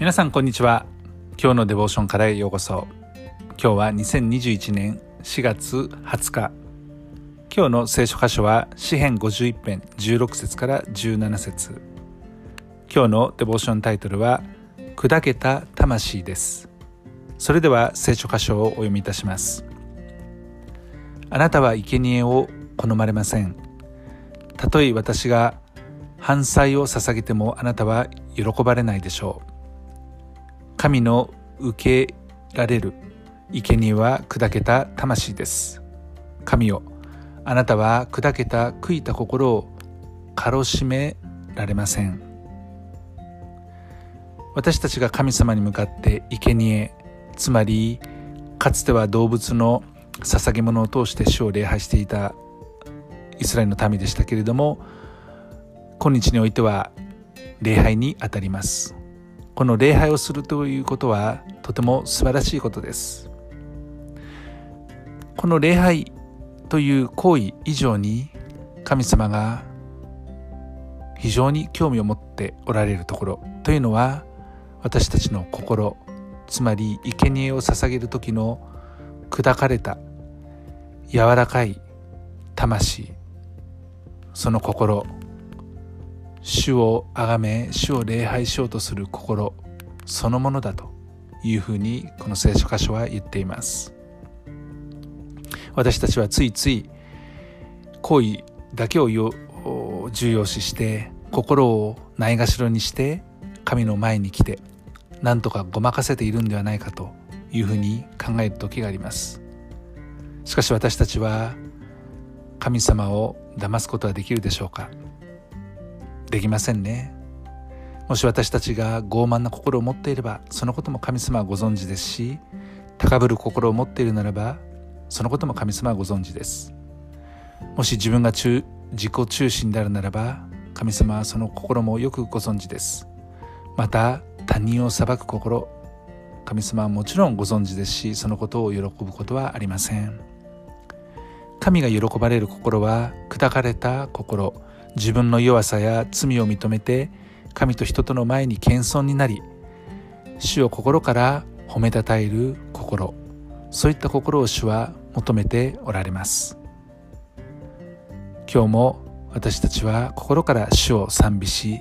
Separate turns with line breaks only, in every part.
皆さんこんにちは。今日のデボーションからへようこそ。今日は2021年4月20日。今日の聖書箇所は詩編51編16節から17節。今日のデボーションタイトルは砕けた魂ですそれでは聖書箇所をお読みいたしますあなたは生贄を好まれませんたとえ私が反祭を捧げてもあなたは喜ばれないでしょう。神の受けられる生贄は砕けた魂です。神よあなたは砕けた悔いた心をかろしめられません。私たちが神様に向かって生贄つまりかつては動物の捧げ物を通して主を礼拝していたイスラエルの民でしたけれども今日においては礼拝にあたります。この礼拝をするということはとても素晴らしいことです。この礼拝という行為以上に神様が非常に興味を持っておられるところというのは私たちの心つまり生贄を捧げる時の砕かれた柔らかい魂その心主を崇め主を礼拝しようとする心そのものだというふうにこの聖書箇所は言っています。私たちはついつい行為だけを重要視して心をないがしろにして神の前に来て何とかごまかせているんではないかというふうに考える時があります。しかし私たちは神様を騙すことはできるでしょうか？できませんね。もし私たちが傲慢な心を持っていればそのことも神様はご存知ですし高ぶる心を持っているならばそのことも神様はご存知です。もし自分が自己中心であるならば神様はその心もよくご存知です。また他人を裁く心神様はもちろんご存知ですしそのことを喜ぶことはありません。神が喜ばれる心は砕かれた心自分の弱さや罪を認めて神と人との前に謙遜になり主を心から褒めたたえる心。そういった心を主は求めておられます。今日も私たちは心から主を賛美し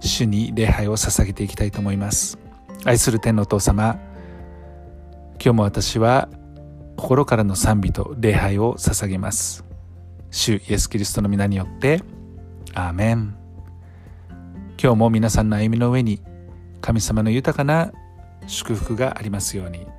主に礼拝を捧げていきたいと思います。愛する天のお父様今日も私は心からの賛美と礼拝を捧げます。主イエス・キリストの皆によってアーメン今日も皆さんの歩みの上に神様の豊かな祝福がありますように。